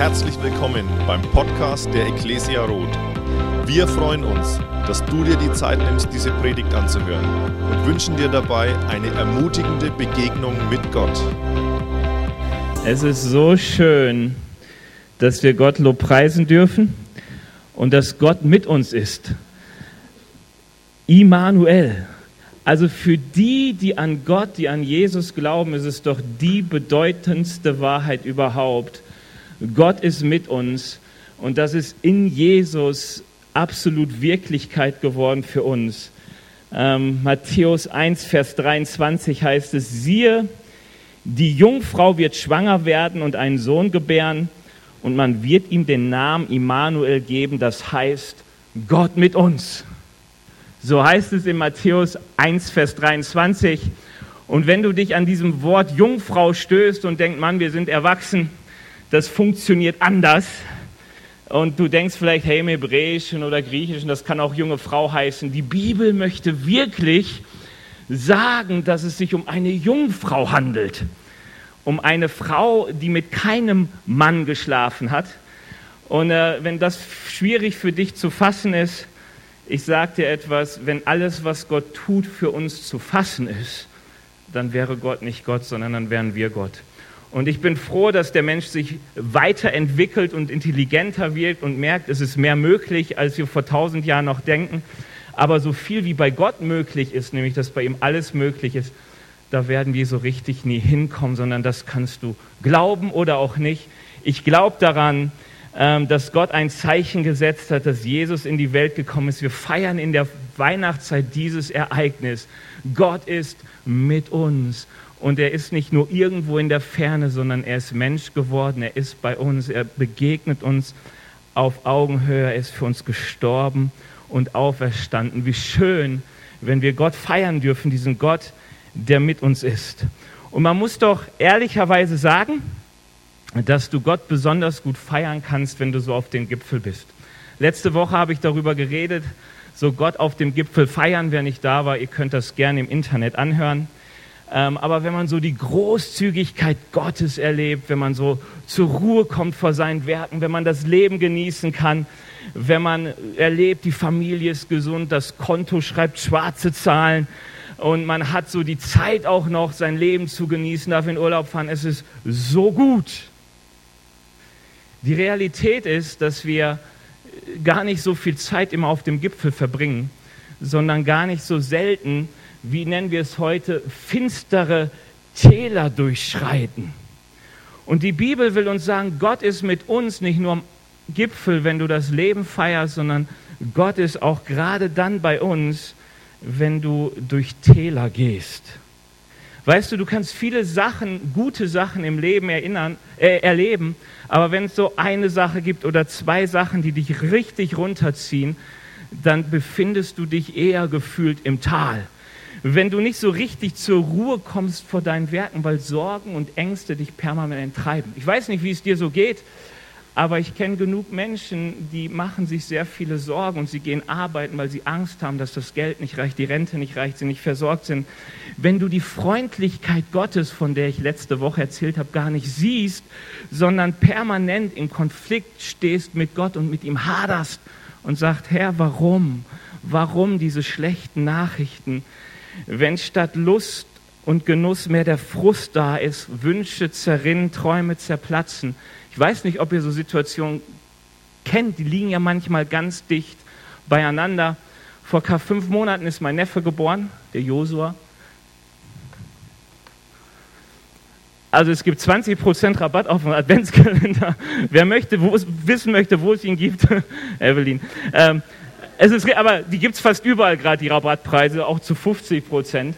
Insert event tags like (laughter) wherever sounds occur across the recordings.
Herzlich willkommen beim Podcast der Ecclesia Roth. Wir freuen uns, dass du dir die Zeit nimmst, diese Predigt anzuhören und wünschen dir dabei eine ermutigende Begegnung mit Gott. Es ist so schön, dass wir Gott lobpreisen dürfen und dass Gott mit uns ist. Immanuel. Also für die, die an Gott, die an Jesus glauben, ist es doch die bedeutendste Wahrheit überhaupt. Gott ist mit uns und das ist in Jesus absolut Wirklichkeit geworden für uns. Ähm, Matthäus 1, Vers 23 heißt es, siehe, die Jungfrau wird schwanger werden und einen Sohn gebären und man wird ihm den Namen Immanuel geben, das heißt Gott mit uns. So heißt es in Matthäus 1, Vers 23. Und wenn du dich an diesem Wort Jungfrau stößt und denkst, Mann, wir sind erwachsen, das funktioniert anders. Und du denkst vielleicht, hey, im Hebräischen oder Griechischen, das kann auch junge Frau heißen. Die Bibel möchte wirklich sagen, dass es sich um eine Jungfrau handelt. Um eine Frau, die mit keinem Mann geschlafen hat. Und äh, wenn das schwierig für dich zu fassen ist, ich sage dir etwas, wenn alles, was Gott tut, für uns zu fassen ist, dann wäre Gott nicht Gott, sondern dann wären wir Gott. Und ich bin froh, dass der Mensch sich weiterentwickelt und intelligenter wird und merkt, es ist mehr möglich, als wir vor tausend Jahren noch denken. Aber so viel wie bei Gott möglich ist, nämlich dass bei ihm alles möglich ist, da werden wir so richtig nie hinkommen, sondern das kannst du glauben oder auch nicht. Ich glaube daran, ähm, dass Gott ein Zeichen gesetzt hat, dass Jesus in die Welt gekommen ist. Wir feiern in der Weihnachtszeit dieses Ereignis. Gott ist mit uns. Und er ist nicht nur irgendwo in der Ferne, sondern er ist Mensch geworden. Er ist bei uns. Er begegnet uns auf Augenhöhe. Er ist für uns gestorben und auferstanden. Wie schön, wenn wir Gott feiern dürfen, diesen Gott, der mit uns ist. Und man muss doch ehrlicherweise sagen, dass du Gott besonders gut feiern kannst, wenn du so auf dem Gipfel bist. Letzte Woche habe ich darüber geredet, so Gott auf dem Gipfel feiern, wer nicht da war, ihr könnt das gerne im Internet anhören. Ähm, aber wenn man so die Großzügigkeit Gottes erlebt, wenn man so zur Ruhe kommt vor seinen Werken, wenn man das Leben genießen kann, wenn man erlebt, die Familie ist gesund, das Konto schreibt schwarze Zahlen und man hat so die Zeit auch noch, sein Leben zu genießen, darf in Urlaub fahren, es ist so gut. Die Realität ist, dass wir gar nicht so viel Zeit immer auf dem Gipfel verbringen, sondern gar nicht so selten, wie nennen wir es heute, finstere Täler durchschreiten. Und die Bibel will uns sagen, Gott ist mit uns nicht nur am Gipfel, wenn du das Leben feierst, sondern Gott ist auch gerade dann bei uns, wenn du durch Täler gehst. Weißt du, du kannst viele Sachen, gute Sachen im Leben erinnern, äh, erleben, aber wenn es so eine Sache gibt oder zwei Sachen, die dich richtig runterziehen, dann befindest du dich eher gefühlt im Tal. Wenn du nicht so richtig zur Ruhe kommst vor deinen Werken, weil Sorgen und Ängste dich permanent treiben. Ich weiß nicht, wie es dir so geht, aber ich kenne genug Menschen, die machen sich sehr viele Sorgen und sie gehen arbeiten, weil sie Angst haben, dass das Geld nicht reicht, die Rente nicht reicht, sie nicht versorgt sind. Wenn du die Freundlichkeit Gottes, von der ich letzte Woche erzählt habe, gar nicht siehst, sondern permanent im Konflikt stehst mit Gott und mit ihm haderst und sagst, Herr, warum? Warum diese schlechten Nachrichten? Wenn statt Lust und Genuss mehr der Frust da ist, Wünsche zerrinnen, Träume zerplatzen, ich weiß nicht, ob ihr so Situationen kennt, die liegen ja manchmal ganz dicht beieinander. Vor fünf Monaten ist mein Neffe geboren, der Josua. Also es gibt 20% Rabatt auf den Adventskalender. Wer möchte, wo es, wissen möchte, wo es ihn gibt, (laughs) Evelyn. Ähm, es ist, aber die gibt es fast überall gerade, die Rabattpreise, auch zu 50%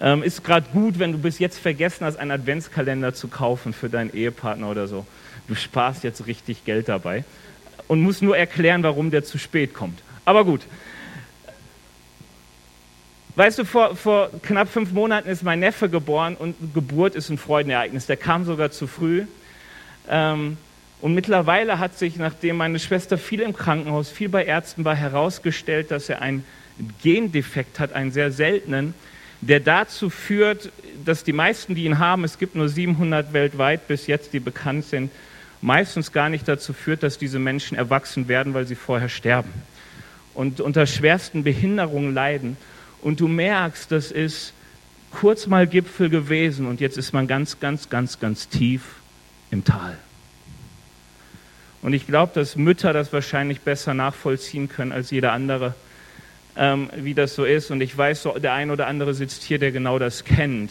Ähm, ist gerade gut, wenn du bis jetzt vergessen hast, einen Adventskalender zu kaufen für deinen Ehepartner oder so du sparst jetzt richtig Geld dabei und musst nur erklären, warum der zu spät kommt. Aber gut. Weißt du, vor, vor knapp fünf Monaten ist mein Neffe geboren und Geburt ist ein Freudenereignis. Der kam sogar zu früh. Ähm, und mittlerweile hat sich, nachdem meine Schwester viel im Krankenhaus, viel bei Ärzten war, herausgestellt, dass er einen Gendefekt hat, einen sehr seltenen, der dazu führt, dass die meisten, die ihn haben, es gibt nur 700 weltweit bis jetzt, die bekannt sind, meistens gar nicht dazu führt, dass diese Menschen erwachsen werden, weil sie vorher sterben und unter schwersten Behinderungen leiden. Und du merkst, das ist kurz mal Gipfel gewesen und jetzt ist man ganz, ganz, ganz, ganz tief im Tal. Und ich glaube, dass Mütter das wahrscheinlich besser nachvollziehen können als jeder andere, ähm, wie das so ist. Und ich weiß, so, der ein oder andere sitzt hier, der genau das kennt,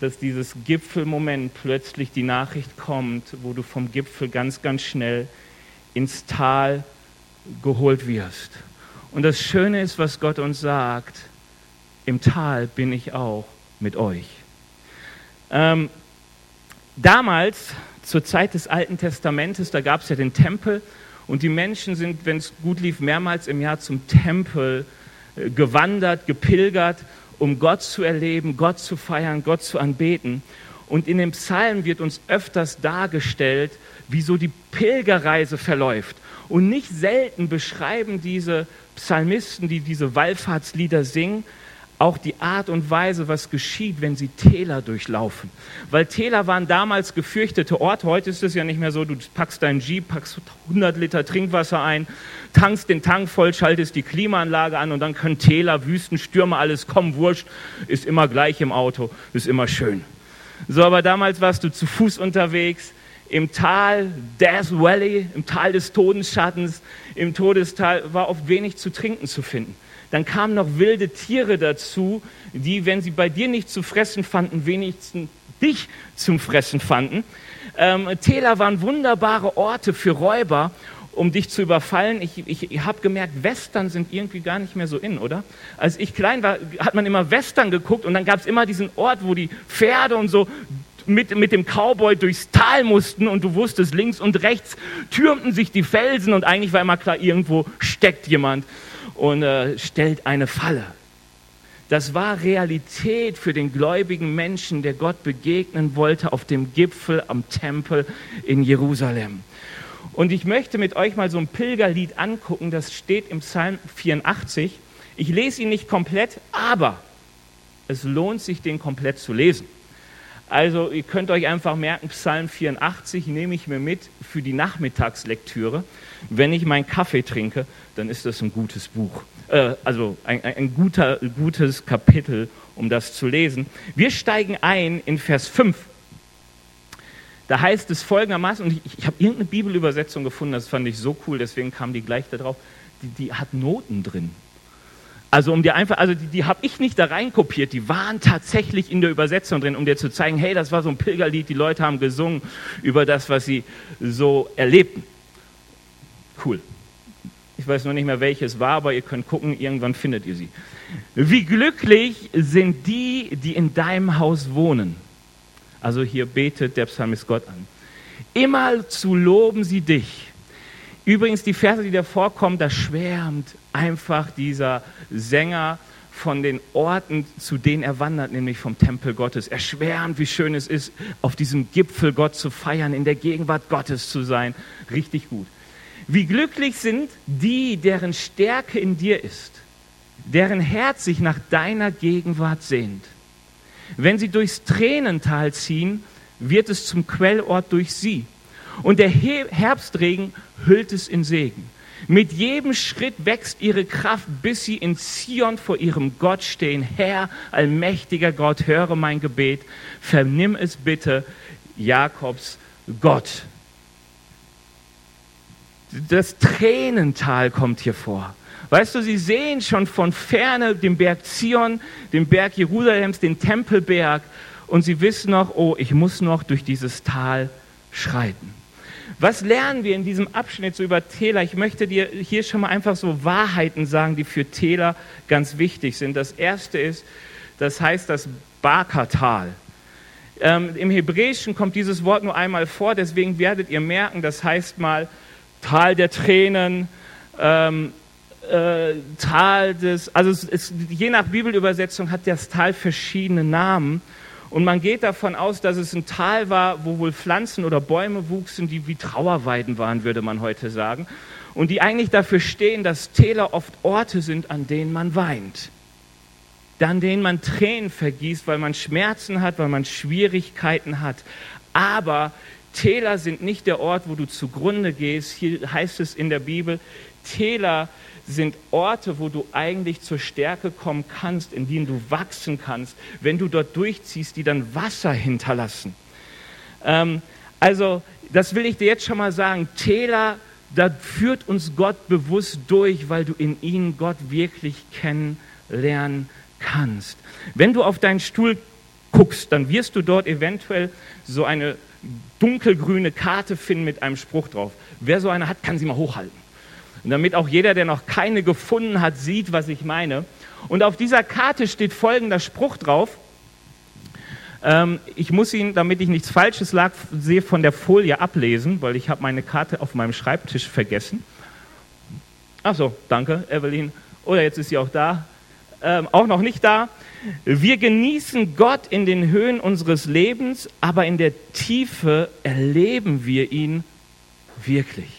dass dieses Gipfelmoment plötzlich die Nachricht kommt, wo du vom Gipfel ganz, ganz schnell ins Tal geholt wirst. Und das Schöne ist, was Gott uns sagt, im Tal bin ich auch mit euch. Ähm, damals, zur Zeit des Alten Testamentes, da gab es ja den Tempel und die Menschen sind, wenn es gut lief, mehrmals im Jahr zum Tempel äh, gewandert, gepilgert, um Gott zu erleben, Gott zu feiern, Gott zu anbeten. Und in dem Psalm wird uns öfters dargestellt, wie so die Pilgerreise verläuft. Und nicht selten beschreiben diese Psalmisten, die diese Wallfahrtslieder singen, auch die Art und Weise, was geschieht, wenn sie Täler durchlaufen. Weil Täler waren damals gefürchtete Orte. Heute ist es ja nicht mehr so, du packst deinen Jeep, packst 100 Liter Trinkwasser ein, tankst den Tank voll, schaltest die Klimaanlage an und dann können Täler, Wüsten, Stürme, alles kommen, wurscht, ist immer gleich im Auto, ist immer schön. So, aber damals warst du zu Fuß unterwegs, im Tal Death Valley, im Tal des Todesschattens, im Todestal war oft wenig zu trinken zu finden. Dann kamen noch wilde Tiere dazu, die, wenn sie bei dir nicht zu fressen fanden, wenigstens dich zum Fressen fanden. Ähm, Täler waren wunderbare Orte für Räuber, um dich zu überfallen. Ich, ich, ich habe gemerkt, Western sind irgendwie gar nicht mehr so in, oder? Als ich klein war, hat man immer Western geguckt und dann gab es immer diesen Ort, wo die Pferde und so mit, mit dem Cowboy durchs Tal mussten und du wusstest, links und rechts türmten sich die Felsen und eigentlich war immer klar, irgendwo steckt jemand und äh, stellt eine Falle. Das war Realität für den gläubigen Menschen, der Gott begegnen wollte auf dem Gipfel am Tempel in Jerusalem. Und ich möchte mit euch mal so ein Pilgerlied angucken, das steht im Psalm 84. Ich lese ihn nicht komplett, aber es lohnt sich, den komplett zu lesen. Also ihr könnt euch einfach merken, Psalm 84 nehme ich mir mit für die Nachmittagslektüre. Wenn ich meinen Kaffee trinke, dann ist das ein gutes Buch. Äh, also ein, ein guter, gutes Kapitel, um das zu lesen. Wir steigen ein in Vers 5. Da heißt es folgendermaßen, und ich, ich habe irgendeine Bibelübersetzung gefunden, das fand ich so cool, deswegen kam die gleich da drauf, die, die hat Noten drin. Also um dir einfach, also die, die habe ich nicht da reinkopiert, die waren tatsächlich in der Übersetzung drin, um dir zu zeigen, hey, das war so ein Pilgerlied, die Leute haben gesungen über das, was sie so erlebten. Cool. Ich weiß noch nicht mehr, welches war, aber ihr könnt gucken, irgendwann findet ihr sie. Wie glücklich sind die, die in deinem Haus wohnen. Also hier betet der Psalmist Gott an. Immer zu loben sie dich Übrigens, die Verse, die da vorkommen, da schwärmt einfach dieser Sänger von den Orten, zu denen er wandert, nämlich vom Tempel Gottes. Er schwärmt, wie schön es ist, auf diesem Gipfel Gott zu feiern, in der Gegenwart Gottes zu sein. Richtig gut. Wie glücklich sind die, deren Stärke in dir ist, deren Herz sich nach deiner Gegenwart sehnt. Wenn sie durchs Tränental ziehen, wird es zum Quellort durch sie. Und der Herbstregen hüllt es in Segen. Mit jedem Schritt wächst ihre Kraft, bis sie in Zion vor ihrem Gott stehen. Herr, allmächtiger Gott, höre mein Gebet. Vernimm es bitte, Jakobs Gott. Das Tränental kommt hier vor. Weißt du, sie sehen schon von ferne den Berg Zion, den Berg Jerusalems, den Tempelberg und sie wissen noch, oh, ich muss noch durch dieses Tal schreiten. Was lernen wir in diesem Abschnitt so über Täler? Ich möchte dir hier schon mal einfach so Wahrheiten sagen, die für Täler ganz wichtig sind. Das erste ist, das heißt das Bakatal. Ähm, Im Hebräischen kommt dieses Wort nur einmal vor, deswegen werdet ihr merken, das heißt mal Tal der Tränen, ähm, äh, Tal des, also es, es, je nach Bibelübersetzung hat das Tal verschiedene Namen. Und man geht davon aus, dass es ein Tal war, wo wohl Pflanzen oder Bäume wuchsen, die wie Trauerweiden waren, würde man heute sagen. Und die eigentlich dafür stehen, dass Täler oft Orte sind, an denen man weint. An denen man Tränen vergießt, weil man Schmerzen hat, weil man Schwierigkeiten hat. Aber Täler sind nicht der Ort, wo du zugrunde gehst. Hier heißt es in der Bibel, Täler sind Orte, wo du eigentlich zur Stärke kommen kannst, in denen du wachsen kannst, wenn du dort durchziehst, die dann Wasser hinterlassen. Ähm, also, das will ich dir jetzt schon mal sagen. Täler, da führt uns Gott bewusst durch, weil du in ihnen Gott wirklich kennenlernen kannst. Wenn du auf deinen Stuhl guckst, dann wirst du dort eventuell so eine dunkelgrüne Karte finden mit einem Spruch drauf. Wer so eine hat, kann sie mal hochhalten. Und damit auch jeder, der noch keine gefunden hat, sieht, was ich meine. Und auf dieser Karte steht folgender Spruch drauf. Ähm, ich muss ihn, damit ich nichts Falsches lag, sehe, von der Folie ablesen, weil ich habe meine Karte auf meinem Schreibtisch vergessen. Ach so, danke, Evelyn. Oder jetzt ist sie auch da. Ähm, auch noch nicht da. Wir genießen Gott in den Höhen unseres Lebens, aber in der Tiefe erleben wir ihn wirklich.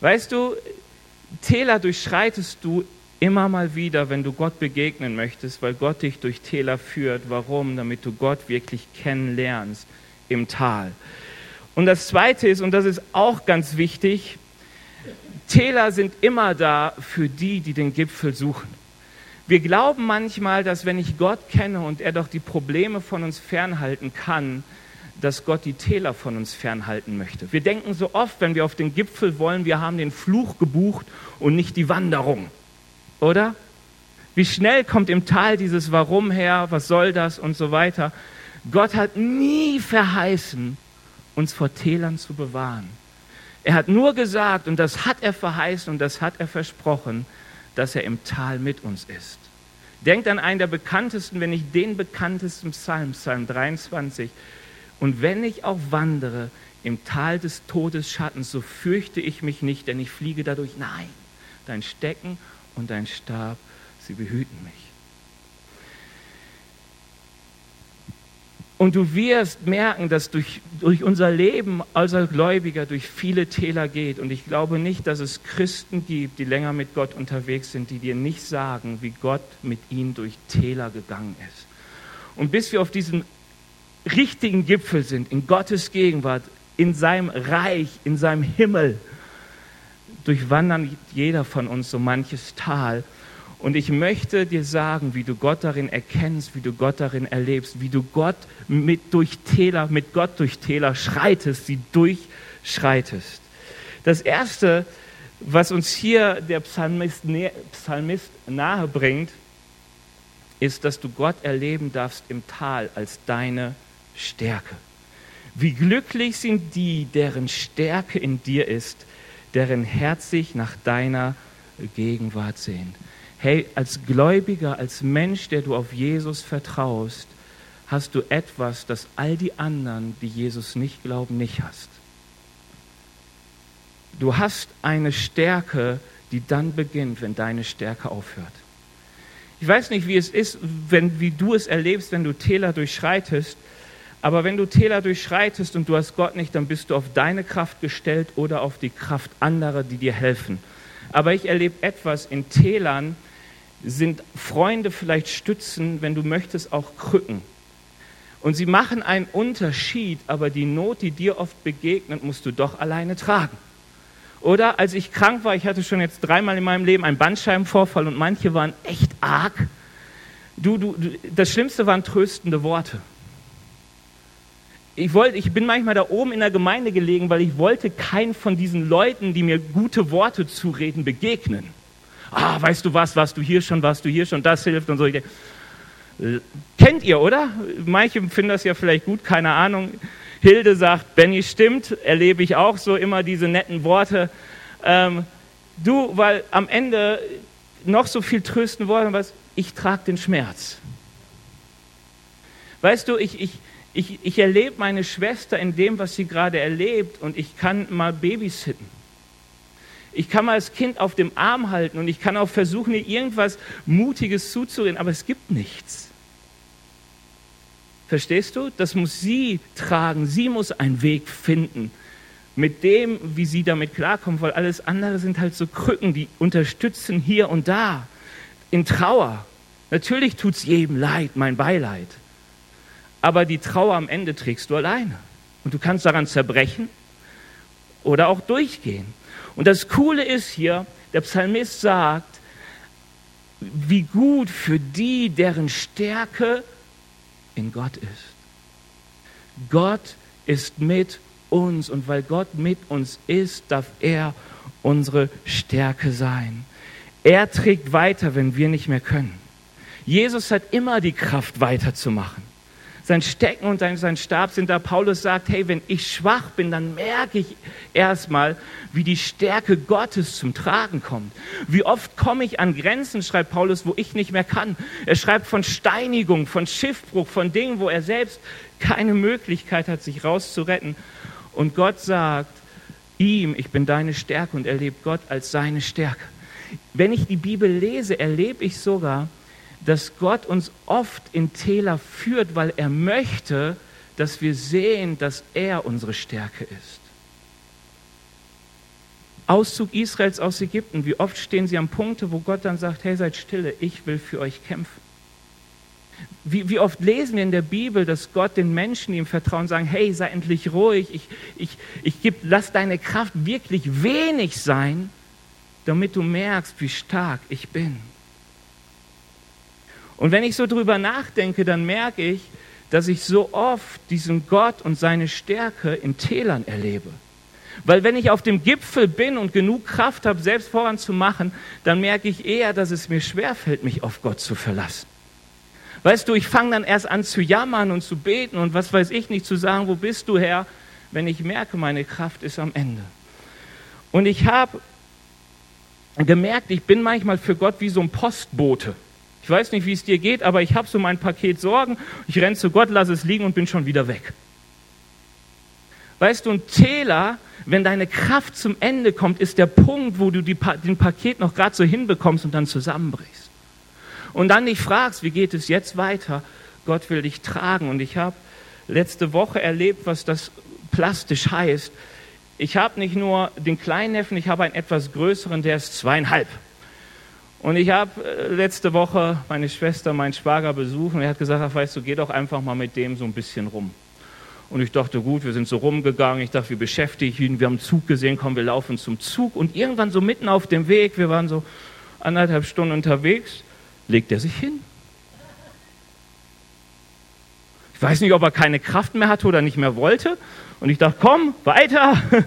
Weißt du, Täler durchschreitest du immer mal wieder, wenn du Gott begegnen möchtest, weil Gott dich durch Täler führt. Warum? Damit du Gott wirklich kennenlernst im Tal. Und das Zweite ist, und das ist auch ganz wichtig, Täler sind immer da für die, die den Gipfel suchen. Wir glauben manchmal, dass wenn ich Gott kenne und er doch die Probleme von uns fernhalten kann, dass Gott die Täler von uns fernhalten möchte. Wir denken so oft, wenn wir auf den Gipfel wollen, wir haben den Fluch gebucht und nicht die Wanderung. Oder? Wie schnell kommt im Tal dieses Warum her, was soll das und so weiter. Gott hat nie verheißen, uns vor Tälern zu bewahren. Er hat nur gesagt, und das hat er verheißen und das hat er versprochen, dass er im Tal mit uns ist. Denkt an einen der bekanntesten, wenn nicht den bekanntesten Psalm, Psalm 23. Und wenn ich auch wandere im Tal des Todesschattens, so fürchte ich mich nicht, denn ich fliege dadurch. Nein, dein Stecken und dein Stab, sie behüten mich. Und du wirst merken, dass durch, durch unser Leben als Gläubiger durch viele Täler geht. Und ich glaube nicht, dass es Christen gibt, die länger mit Gott unterwegs sind, die dir nicht sagen, wie Gott mit ihnen durch Täler gegangen ist. Und bis wir auf diesem richtigen Gipfel sind, in Gottes Gegenwart, in seinem Reich, in seinem Himmel, durchwandern jeder von uns so manches Tal. Und ich möchte dir sagen, wie du Gott darin erkennst, wie du Gott darin erlebst, wie du Gott mit durch Täler, mit Gott durch Täler schreitest, sie durchschreitest. Das erste, was uns hier der Psalmist, Psalmist nahe bringt, ist, dass du Gott erleben darfst im Tal als deine Stärke. Wie glücklich sind die, deren Stärke in dir ist, deren Herz sich nach deiner Gegenwart sehnt hey, als Gläubiger, als Mensch, der du auf Jesus vertraust, hast du etwas, das all die anderen, die Jesus nicht glauben, nicht hast. Du hast eine Stärke, die dann beginnt, wenn deine Stärke aufhört. Ich weiß nicht, wie es ist, wenn, wie du es erlebst, wenn du Täler durchschreitest, aber wenn du Täler durchschreitest und du hast Gott nicht, dann bist du auf deine Kraft gestellt oder auf die Kraft anderer, die dir helfen. Aber ich erlebe etwas in Tälern, sind Freunde vielleicht Stützen, wenn du möchtest, auch Krücken. Und sie machen einen Unterschied, aber die Not, die dir oft begegnet, musst du doch alleine tragen. Oder als ich krank war, ich hatte schon jetzt dreimal in meinem Leben einen Bandscheibenvorfall und manche waren echt arg. Du, du, das Schlimmste waren tröstende Worte. Ich, wollte, ich bin manchmal da oben in der Gemeinde gelegen, weil ich wollte keinen von diesen Leuten, die mir gute Worte zureden, begegnen ah, weißt du was, warst du hier schon, warst du hier schon, das hilft und so. Kennt ihr, oder? Manche finden das ja vielleicht gut, keine Ahnung. Hilde sagt, Benny stimmt, erlebe ich auch so immer diese netten Worte. Ähm, du, weil am Ende noch so viel trösten wollen, was ich trage den Schmerz. Weißt du, ich, ich, ich, ich erlebe meine Schwester in dem, was sie gerade erlebt und ich kann mal babysitten. Ich kann mal das Kind auf dem Arm halten und ich kann auch versuchen, ihr irgendwas Mutiges zuzureden, aber es gibt nichts. Verstehst du? Das muss sie tragen. Sie muss einen Weg finden mit dem, wie sie damit klarkommt, weil alles andere sind halt so Krücken, die unterstützen hier und da in Trauer. Natürlich tut es jedem leid, mein Beileid. Aber die Trauer am Ende trägst du alleine. Und du kannst daran zerbrechen oder auch durchgehen. Und das Coole ist hier, der Psalmist sagt, wie gut für die, deren Stärke in Gott ist. Gott ist mit uns und weil Gott mit uns ist, darf er unsere Stärke sein. Er trägt weiter, wenn wir nicht mehr können. Jesus hat immer die Kraft weiterzumachen. Sein Stecken und sein Stab sind da. Paulus sagt, hey, wenn ich schwach bin, dann merke ich erstmal, wie die Stärke Gottes zum Tragen kommt. Wie oft komme ich an Grenzen, schreibt Paulus, wo ich nicht mehr kann. Er schreibt von Steinigung, von Schiffbruch, von Dingen, wo er selbst keine Möglichkeit hat, sich rauszuretten. Und Gott sagt ihm, ich bin deine Stärke und erlebt Gott als seine Stärke. Wenn ich die Bibel lese, erlebe ich sogar, dass Gott uns oft in Täler führt, weil er möchte, dass wir sehen, dass er unsere Stärke ist. Auszug Israels aus Ägypten, wie oft stehen sie am Punkte, wo Gott dann sagt, hey, seid stille, ich will für euch kämpfen. Wie, wie, oft lesen wir in der Bibel, dass Gott den Menschen, die ihm vertrauen, sagen, hey, sei endlich ruhig, ich, ich, ich geb, lass deine Kraft wirklich wenig sein, damit du merkst, wie stark ich bin. Und wenn ich so drüber nachdenke, dann merke ich, dass ich so oft diesen Gott und seine Stärke in Tälern erlebe. Weil wenn ich auf dem Gipfel bin und genug Kraft habe, selbst voranzumachen, dann merke ich eher, dass es mir schwerfällt, mich auf Gott zu verlassen. Weißt du, ich fange dann erst an zu jammern und zu beten und was weiß ich nicht, zu sagen, wo bist du Herr, wenn ich merke, meine Kraft ist am Ende. Und ich habe gemerkt, ich bin manchmal für Gott wie so ein Postbote. Ich weiß nicht, wie es dir geht, aber ich habe so mein Paket Sorgen. Ich renne zu Gott, lasse es liegen und bin schon wieder weg. Weißt du, ein Täler, wenn deine Kraft zum Ende kommt, ist der Punkt, wo du die, den Paket noch gerade so hinbekommst und dann zusammenbrichst. Und dann dich fragst, wie geht es jetzt weiter? Gott will dich tragen. Und ich habe letzte Woche erlebt, was das plastisch heißt. Ich habe nicht nur den kleinen Neffen, ich habe einen etwas größeren, der ist zweieinhalb. Und ich habe äh, letzte Woche meine Schwester, meinen Schwager besucht und er hat gesagt, ach, weißt du, geh doch einfach mal mit dem so ein bisschen rum. Und ich dachte, gut, wir sind so rumgegangen. Ich dachte, wir beschäftigen ihn. Wir haben einen Zug gesehen, komm, wir laufen zum Zug. Und irgendwann so mitten auf dem Weg, wir waren so anderthalb Stunden unterwegs, legt er sich hin. Ich weiß nicht, ob er keine Kraft mehr hatte oder nicht mehr wollte. Und ich dachte, komm, weiter. (laughs)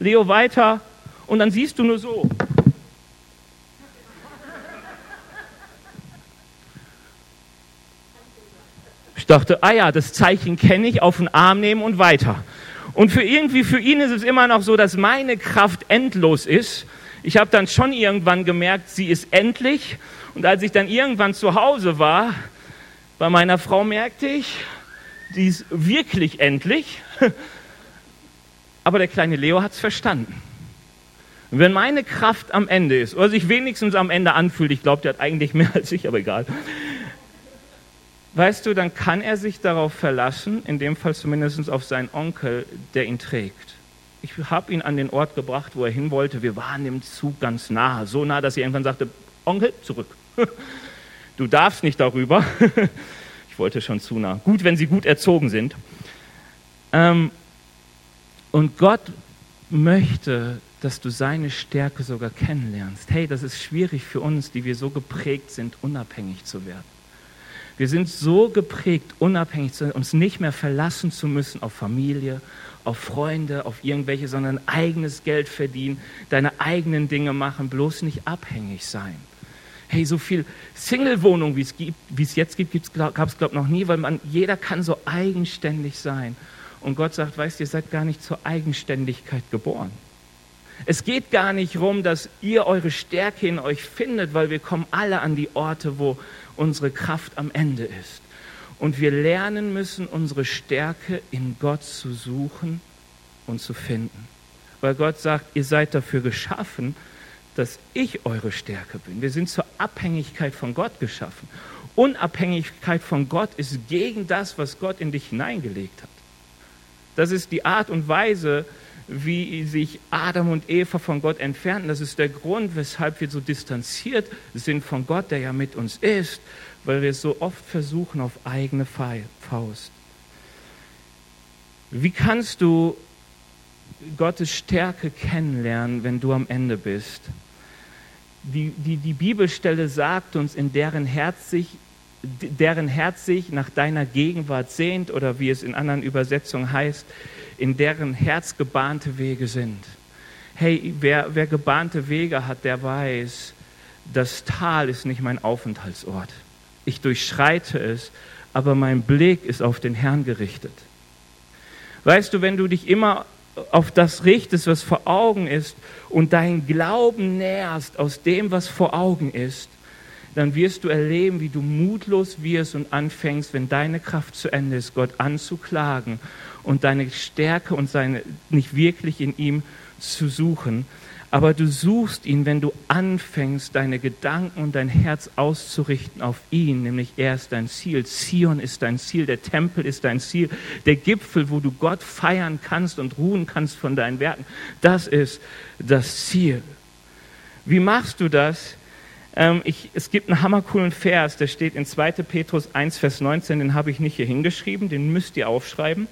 Leo, weiter. Und dann siehst du nur so, dachte, ah ja, das Zeichen kenne ich, auf den Arm nehmen und weiter. Und für irgendwie, für ihn ist es immer noch so, dass meine Kraft endlos ist. Ich habe dann schon irgendwann gemerkt, sie ist endlich. Und als ich dann irgendwann zu Hause war, bei meiner Frau merkte ich, die ist wirklich endlich. (laughs) Aber der kleine Leo hat es verstanden. Und wenn meine Kraft am Ende ist, oder sich wenigstens am Ende anfühlt, ich glaube, der hat eigentlich mehr als ich, aber egal weißt du, dann kann er sich darauf verlassen, in dem Fall zumindest auf seinen Onkel, der ihn trägt. Ich habe ihn an den Ort gebracht, wo er hin wollte. Wir waren im Zug ganz nah, so nah, dass er irgendwann sagte, Onkel, zurück. (laughs) Du darfst nicht darüber. (laughs) Ich wollte schon zu nah. Gut, wenn sie gut erzogen sind. Ähm, und Gott möchte, dass du seine Stärke sogar kennenlernst. Hey, das ist schwierig für uns, die wir so geprägt sind, unabhängig zu werden. Wir sind so geprägt, unabhängig zu sein, uns nicht mehr verlassen zu müssen auf Familie, auf Freunde, auf irgendwelche, sondern eigenes Geld verdienen, deine eigenen Dinge machen, bloß nicht abhängig sein. Hey, so viel Single-Wohnung, wie es gibt, wie es jetzt gibt, gab es glaube noch nie, weil man jeder kann so eigenständig sein. Und Gott sagt, weißt, ihr seid gar nicht zur Eigenständigkeit geboren. Es geht gar nicht darum, dass ihr eure Stärke in euch findet, weil wir kommen alle an die Orte, wo unsere Kraft am Ende ist. Und wir lernen müssen, unsere Stärke in Gott zu suchen und zu finden. Weil Gott sagt, ihr seid dafür geschaffen, dass ich eure Stärke bin. Wir sind zur Abhängigkeit von Gott geschaffen. Unabhängigkeit von Gott ist gegen das, was Gott in dich hineingelegt hat. Das ist die Art und Weise, wie sich Adam und Eva von Gott entfernten. Das ist der Grund, weshalb wir so distanziert sind von Gott, der ja mit uns ist, weil wir so oft versuchen auf eigene Faust. Wie kannst du Gottes Stärke kennenlernen, wenn du am Ende bist? Die, die, die Bibelstelle sagt uns, in deren Herz sich deren Herz sich nach deiner Gegenwart sehnt oder wie es in anderen Übersetzungen heißt, in deren Herz gebahnte Wege sind. Hey, wer, wer gebahnte Wege hat, der weiß, das Tal ist nicht mein Aufenthaltsort. Ich durchschreite es, aber mein Blick ist auf den Herrn gerichtet. Weißt du, wenn du dich immer auf das richtest, was vor Augen ist und deinen Glauben nährst aus dem, was vor Augen ist, dann wirst du erleben, wie du mutlos wirst und anfängst, wenn deine Kraft zu Ende ist, Gott anzuklagen und deine Stärke und seine nicht wirklich in ihm zu suchen. Aber du suchst ihn, wenn du anfängst, deine Gedanken und dein Herz auszurichten auf ihn, nämlich er ist dein Ziel. Zion ist dein Ziel, der Tempel ist dein Ziel, der Gipfel, wo du Gott feiern kannst und ruhen kannst von deinen Werken, das ist das Ziel. Wie machst du das? Ähm, ich, es gibt einen hammercoolen Vers, der steht in 2. Petrus 1, Vers 19, den habe ich nicht hier hingeschrieben, den müsst ihr aufschreiben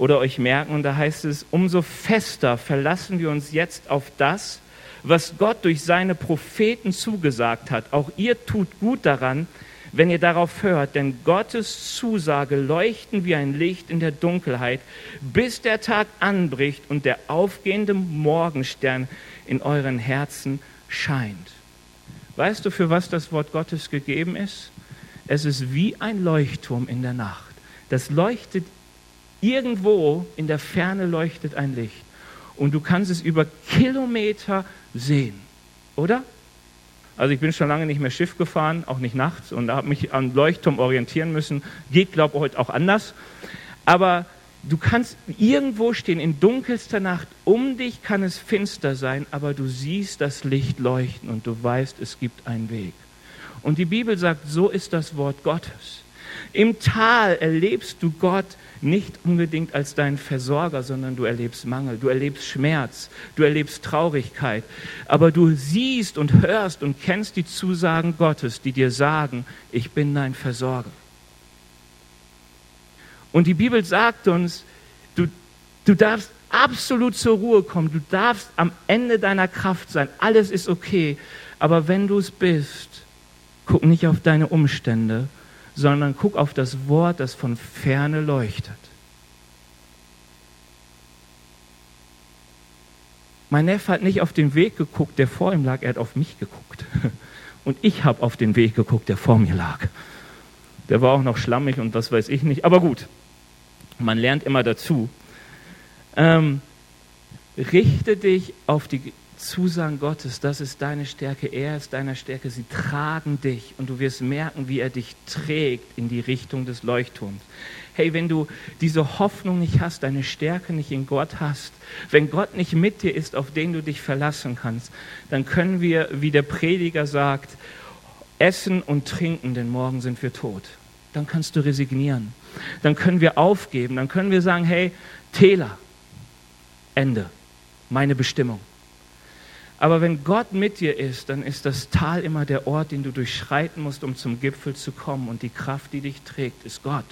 oder euch merken. Und da heißt es, umso fester verlassen wir uns jetzt auf das, was Gott durch seine Propheten zugesagt hat. Auch ihr tut gut daran, wenn ihr darauf hört, denn Gottes Zusage leuchten wie ein Licht in der Dunkelheit, bis der Tag anbricht und der aufgehende Morgenstern in euren Herzen scheint. Weißt du, für was das Wort Gottes gegeben ist? Es ist wie ein Leuchtturm in der Nacht. Das leuchtet Irgendwo in der Ferne leuchtet ein Licht und du kannst es über Kilometer sehen, oder? Also ich bin schon lange nicht mehr Schiff gefahren, auch nicht nachts und habe mich am Leuchtturm orientieren müssen. Geht, glaube ich, heute auch anders. Aber du kannst irgendwo stehen in dunkelster Nacht, um dich kann es finster sein, aber du siehst das Licht leuchten und du weißt, es gibt einen Weg. Und die Bibel sagt, so ist das Wort Gottes. Im Tal erlebst du Gott nicht unbedingt als deinen Versorger, sondern du erlebst Mangel, du erlebst Schmerz, du erlebst Traurigkeit. Aber du siehst und hörst und kennst die Zusagen Gottes, die dir sagen, ich bin dein Versorger. Und die Bibel sagt uns, du, du darfst absolut zur Ruhe kommen, du darfst am Ende deiner Kraft sein, alles ist okay. Aber wenn du es bist, guck nicht auf deine Umstände, sondern guck auf das Wort, das von ferne leuchtet. Mein Neffe hat nicht auf den Weg geguckt, der vor ihm lag, er hat auf mich geguckt. (laughs) Und ich habe auf den Weg geguckt, der vor mir lag. Der war auch noch schlammig und was weiß ich nicht. Aber gut, man lernt immer dazu. Ähm, richte dich auf die Zusagen Gottes, das ist deine Stärke, er ist deine Stärke, sie tragen dich und du wirst merken, wie er dich trägt in die Richtung des Leuchtturms. Hey, wenn du diese Hoffnung nicht hast, deine Stärke nicht in Gott hast, wenn Gott nicht mit dir ist, auf den du dich verlassen kannst, dann können wir, wie der Prediger sagt, essen und trinken, denn morgen sind wir tot. Dann kannst du resignieren. Dann können wir aufgeben. Dann können wir sagen, hey, Täler, Ende, meine Bestimmung. Aber wenn Gott mit dir ist, dann ist das Tal immer der Ort, den du durchschreiten musst, um zum Gipfel zu kommen. Und die Kraft, die dich trägt, ist Gott.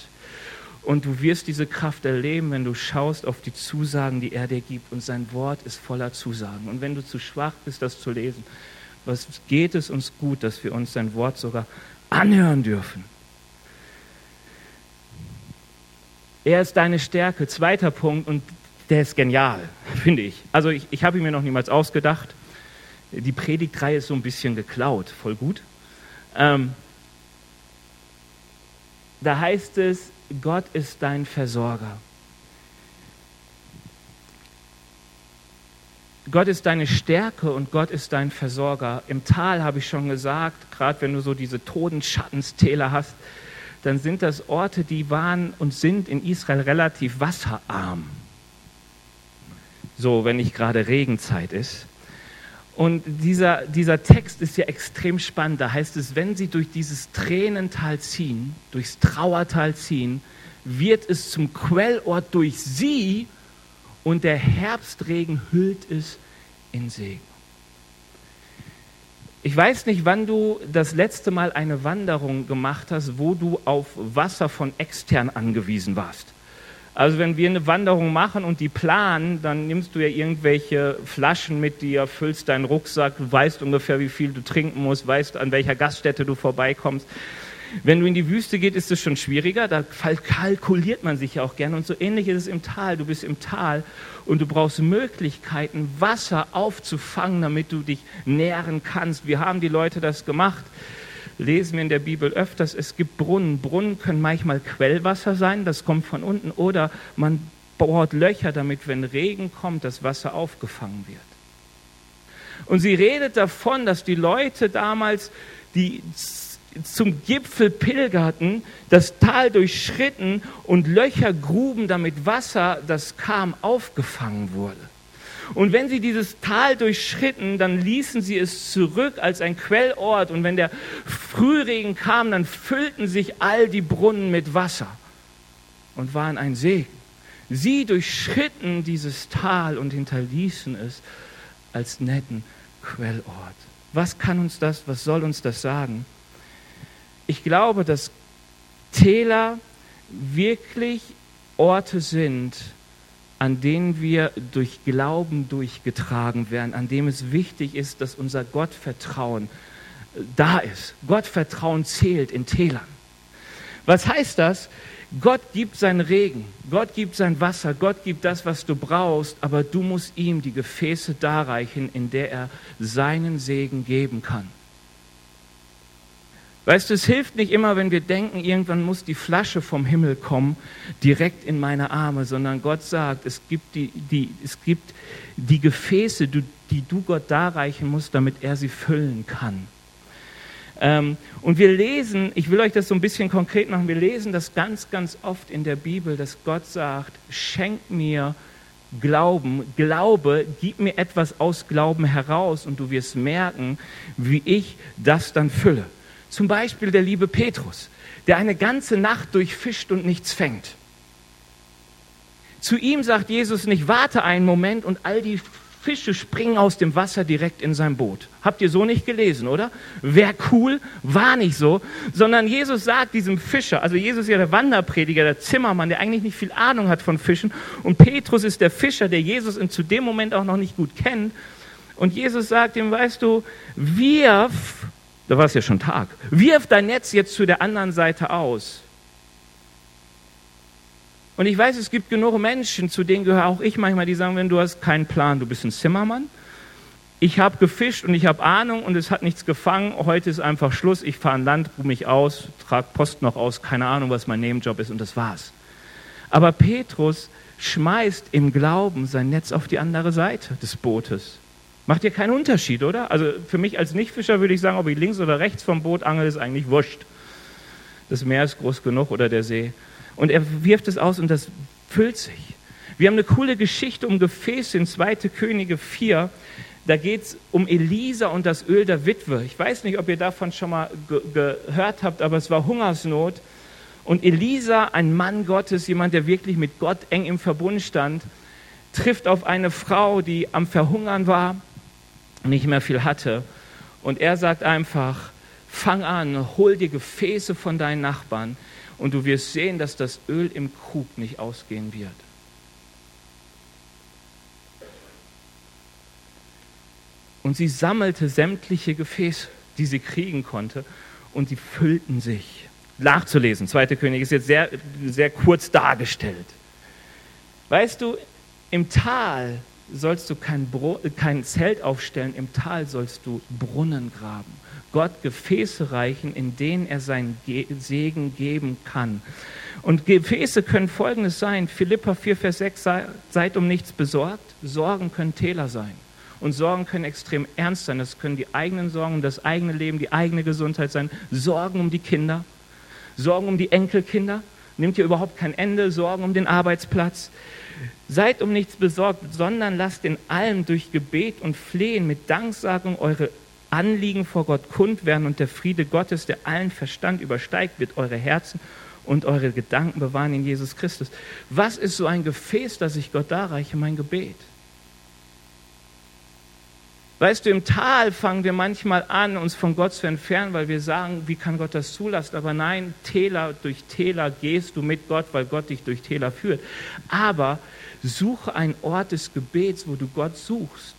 Und du wirst diese Kraft erleben, wenn du schaust auf die Zusagen, die er dir gibt. Und sein Wort ist voller Zusagen. Und wenn du zu schwach bist, das zu lesen, was geht es uns gut, dass wir uns sein Wort sogar anhören dürfen? Er ist deine Stärke. Zweiter Punkt, und der ist genial, (laughs) finde ich. Also ich, ich habe ihn mir noch niemals ausgedacht. Die Predigtreihe ist so ein bisschen geklaut, voll gut. Ähm, da heißt es, Gott ist dein Versorger. Gott ist deine Stärke und Gott ist dein Versorger. Im Tal habe ich schon gesagt, gerade wenn du so diese Totenschattenstäler hast, dann sind das Orte, die waren und sind in Israel relativ wasserarm. So, wenn nicht gerade Regenzeit ist. Und dieser, dieser Text ist ja extrem spannend. Da heißt es, wenn sie durch dieses Tränental ziehen, durchs Trauertal ziehen, wird es zum Quellort durch sie und der Herbstregen hüllt es in Segen. Ich weiß nicht, wann du das letzte Mal eine Wanderung gemacht hast, wo du auf Wasser von extern angewiesen warst. Also wenn wir eine Wanderung machen und die planen, dann nimmst du ja irgendwelche Flaschen mit dir, füllst deinen Rucksack, weißt ungefähr, wie viel du trinken musst, weißt, an welcher Gaststätte du vorbeikommst. Wenn du in die Wüste gehst, ist es schon schwieriger, da kalkuliert man sich ja auch gerne und so ähnlich ist es im Tal. Du bist im Tal und du brauchst Möglichkeiten, Wasser aufzufangen, damit du dich nähren kannst. Wie haben die Leute das gemacht? Lesen wir in der Bibel öfters, es gibt Brunnen. Brunnen können manchmal Quellwasser sein, das kommt von unten, oder man bohrt Löcher, damit, wenn Regen kommt, das Wasser aufgefangen wird. Und sie redet davon, dass die Leute damals, die zum Gipfel pilgerten, das Tal durchschritten und Löcher gruben, damit Wasser, das kam, aufgefangen wurde. Und wenn sie dieses Tal durchschritten, dann ließen sie es zurück als ein Quellort. Und wenn der Frühregen kam, dann füllten sich all die Brunnen mit Wasser und waren ein Segen. Sie durchschritten dieses Tal und hinterließen es als netten Quellort. Was kann uns das, was soll uns das sagen? Ich glaube, dass Täler wirklich Orte sind, an denen wir durch Glauben durchgetragen werden, an dem es wichtig ist, dass unser Gottvertrauen äh, da ist. Gottvertrauen zählt in Tälern. Was heißt das? Gott gibt seinen Regen, Gott gibt sein Wasser, Gott gibt das, was du brauchst, aber du musst ihm die Gefäße darreichen, in der er seinen Segen geben kann. Weißt du, es hilft nicht immer, wenn wir denken, irgendwann muss die Flasche vom Himmel kommen, direkt in meine Arme, sondern Gott sagt, es gibt die, die, es gibt die Gefäße, die, du Gott darreichen musst, damit er sie füllen kann. Ähm, und wir lesen, ich will euch das so ein bisschen konkret machen, wir lesen das ganz, ganz oft in der Bibel, dass Gott sagt, schenk mir Glauben, Glaube, gib mir etwas aus Glauben heraus und du wirst merken, wie ich das dann fülle. Zum Beispiel der liebe Petrus, der eine ganze Nacht durchfischt und nichts fängt. Zu ihm sagt Jesus nicht, warte einen Moment und all die Fische springen aus dem Wasser direkt in sein Boot. Habt ihr so nicht gelesen, oder? Wäre cool, war nicht so, sondern Jesus sagt diesem Fischer, also Jesus ist ja der Wanderprediger, der Zimmermann, der eigentlich nicht viel Ahnung hat von Fischen und Petrus ist der Fischer, der Jesus zu dem Moment auch noch nicht gut kennt und Jesus sagt ihm, weißt du, wirf da war es ja schon Tag. Wirf dein Netz jetzt zu der anderen Seite aus. Und ich weiß, es gibt genug Menschen, zu denen gehöre auch ich manchmal, die sagen, wenn du hast keinen Plan, du bist ein Zimmermann. Ich habe gefischt und ich habe Ahnung und es hat nichts gefangen. Heute ist einfach Schluss. Ich fahre ein Land, ruhe mich aus, trage Post noch aus, keine Ahnung, was mein Nebenjob ist und das war's. Aber Petrus schmeißt im Glauben sein Netz auf die andere Seite des Bootes. Macht ja keinen Unterschied, oder? Also für mich als Nichtfischer würde ich sagen, ob ich links oder rechts vom Boot angel, ist eigentlich wurscht. Das Meer ist groß genug oder der See. Und er wirft es aus und das füllt sich. Wir haben eine coole Geschichte um Gefäße in 2. Könige 4. Da geht es um Elisa und das Öl der Witwe. Ich weiß nicht, ob ihr davon schon mal ge gehört habt, aber es war Hungersnot. Und Elisa, ein Mann Gottes, jemand, der wirklich mit Gott eng im Verbund stand, trifft auf eine Frau, die am Verhungern war nicht mehr viel hatte. Und er sagt einfach, fang an, hol dir Gefäße von deinen Nachbarn und du wirst sehen, dass das Öl im Krug nicht ausgehen wird. Und sie sammelte sämtliche Gefäße, die sie kriegen konnte, und die füllten sich. Nachzulesen, zweite König ist jetzt sehr, sehr kurz dargestellt. Weißt du, im Tal sollst du kein, Bro kein Zelt aufstellen, im Tal sollst du Brunnen graben. Gott Gefäße reichen, in denen er seinen Ge Segen geben kann. Und Gefäße können folgendes sein: Philippa 4, Vers 6, seid um nichts besorgt. Sorgen können Täler sein. Und Sorgen können extrem ernst sein. Das können die eigenen Sorgen das eigene Leben, die eigene Gesundheit sein. Sorgen um die Kinder, Sorgen um die Enkelkinder. Nimmt ihr überhaupt kein Ende. Sorgen um den Arbeitsplatz. Seid um nichts besorgt, sondern lasst in allem durch Gebet und Flehen mit Danksagung eure Anliegen vor Gott kund werden und der Friede Gottes, der allen Verstand übersteigt, wird eure Herzen und eure Gedanken bewahren in Jesus Christus. Was ist so ein Gefäß, das ich Gott darreiche? Mein Gebet. Weißt du, im Tal fangen wir manchmal an, uns von Gott zu entfernen, weil wir sagen, wie kann Gott das zulassen? Aber nein, Täler, durch Täler gehst du mit Gott, weil Gott dich durch Täler führt. Aber suche einen Ort des Gebets, wo du Gott suchst.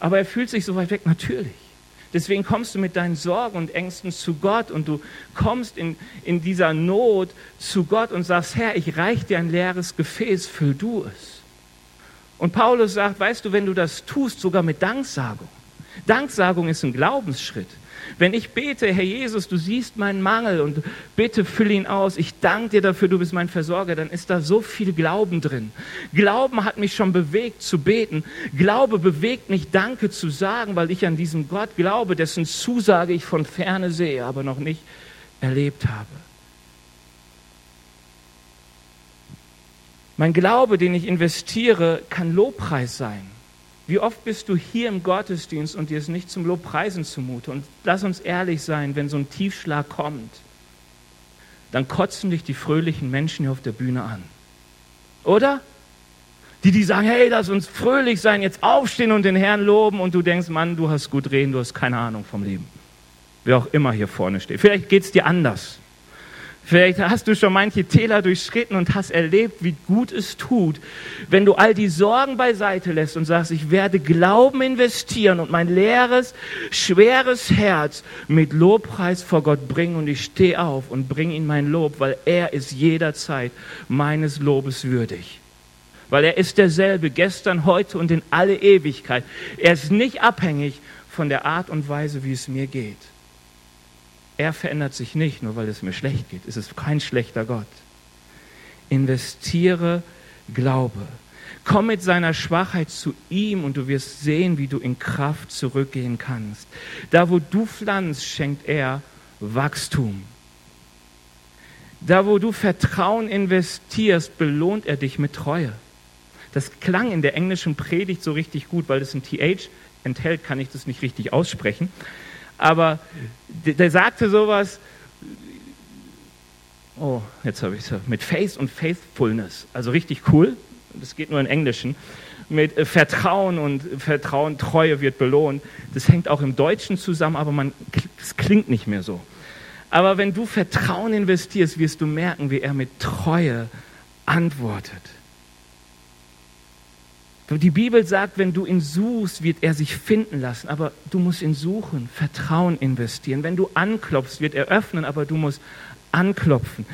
Aber er fühlt sich so weit weg, natürlich. Deswegen kommst du mit deinen Sorgen und Ängsten zu Gott und du kommst in, in dieser Not zu Gott und sagst, Herr, ich reich dir ein leeres Gefäß, füll du es. Und Paulus sagt, weißt du, wenn du das tust, sogar mit Danksagung. Danksagung ist ein Glaubensschritt. Wenn ich bete, Herr Jesus, du siehst meinen Mangel und bitte füll ihn aus, ich danke dir dafür, du bist mein Versorger, dann ist da so viel Glauben drin. Glauben hat mich schon bewegt zu beten. Glaube bewegt mich, Danke zu sagen, weil ich an diesen Gott glaube, dessen Zusage ich von ferne sehe, aber noch nicht erlebt habe. Mein Glaube, den ich investiere, kann Lobpreis sein. Wie oft bist du hier im Gottesdienst und dir ist nicht zum Lobpreisen zumute? Und lass uns ehrlich sein, wenn so ein Tiefschlag kommt, dann kotzen dich die fröhlichen Menschen hier auf der Bühne an. Oder? Die, die sagen, hey, lass uns fröhlich sein, jetzt aufstehen und den Herrn loben und du denkst, Mann, du hast gut reden, du hast keine Ahnung vom Leben. Wer auch immer hier vorne steht. Vielleicht geht es dir anders. Vielleicht hast du schon manche Täler durchschritten und hast erlebt, wie gut es tut, wenn du all die Sorgen beiseite lässt und sagst, ich werde Glauben investieren und mein leeres, schweres Herz mit Lobpreis vor Gott bringen und ich stehe auf und bringe ihm mein Lob, weil er ist jederzeit meines Lobes würdig. Weil er ist derselbe gestern, heute und in alle Ewigkeit. Er ist nicht abhängig von der Art und Weise, wie es mir geht. Er verändert sich nicht, nur weil es mir schlecht geht. Es ist kein schlechter Gott. Investiere Glaube. Komm mit seiner Schwachheit zu ihm und du wirst sehen, wie du in Kraft zurückgehen kannst. Da, wo du pflanzt, schenkt er Wachstum. Da, wo du Vertrauen investierst, belohnt er dich mit Treue. Das klang in der englischen Predigt so richtig gut, weil es ein TH enthält, kann ich das nicht richtig aussprechen aber der, der sagte sowas, oh, jetzt habe ich es, mit Faith und Faithfulness, also richtig cool, das geht nur in Englischen, mit äh, Vertrauen und Vertrauen, Treue wird belohnt. Das hängt auch im Deutschen zusammen, aber man, es klingt nicht mehr so. Aber wenn du Vertrauen investierst, wirst du merken, wie er mit Treue antwortet. Die Bibel sagt, wenn du ihn suchst, wird er sich finden lassen, aber du musst ihn suchen, Vertrauen investieren. Wenn du anklopfst, wird er öffnen, aber du musst anklopfen.